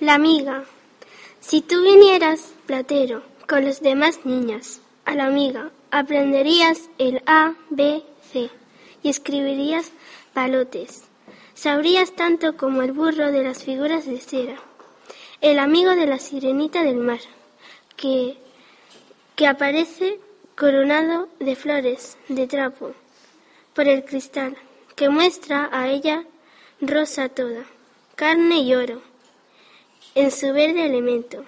La amiga. Si tú vinieras, platero, con los demás niñas, a la amiga, aprenderías el A, B, C y escribirías palotes. Sabrías tanto como el burro de las figuras de cera, el amigo de la sirenita del mar, que, que aparece coronado de flores de trapo por el cristal, que muestra a ella rosa toda, carne y oro en su verde elemento,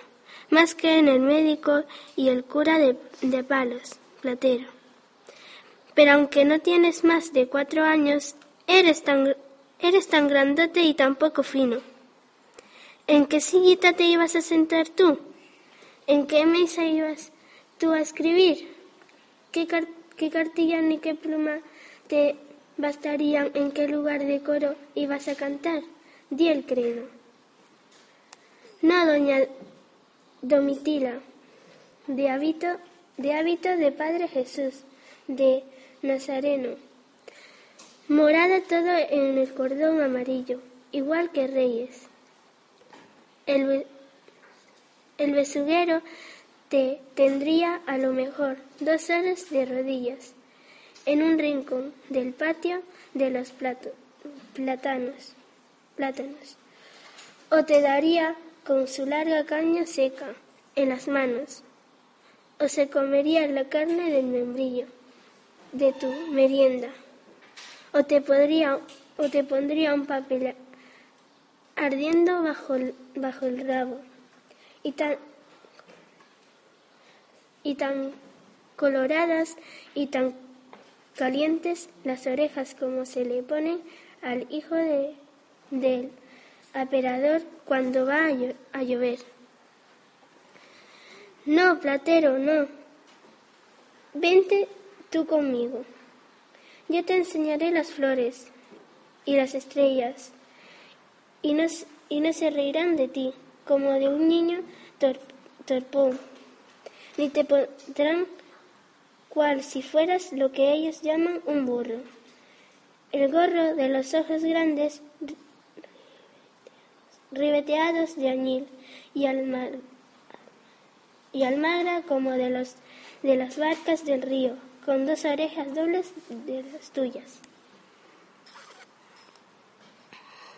más que en el médico y el cura de, palos, platero. Pero aunque no tienes más de cuatro años, eres tan, eres tan grandote y tan poco fino. ¿En qué sillita te ibas a sentar tú? ¿En qué mesa ibas tú a escribir? ¿Qué, qué cartilla ni qué pluma te bastarían? ¿En qué lugar de coro ibas a cantar? Di el credo. No, doña Domitila, de hábito, de hábito de Padre Jesús, de Nazareno. Morada todo en el cordón amarillo, igual que reyes. El, el besuguero te tendría a lo mejor dos horas de rodillas en un rincón del patio de los plátanos, plátanos. O te daría con su larga caña seca en las manos, o se comería la carne del membrillo de tu merienda, o te, podría, o te pondría un papel ardiendo bajo el, rabo, y tan, y tan coloradas y tan calientes las orejas como se le ponen al hijo de, del aperador cuando va a llover. No, platero, no. Vente tú conmigo. Yo te enseñaré las flores y las estrellas, y no, y no se reirán de ti como de un niño torpón, ni te pondrán cual si fueras lo que ellos llaman un burro. El gorro de los ojos grandes ribeteados de añil y, almar, y almagra como de, los, de las barcas del río, con dos orejas dobles de las tuyas.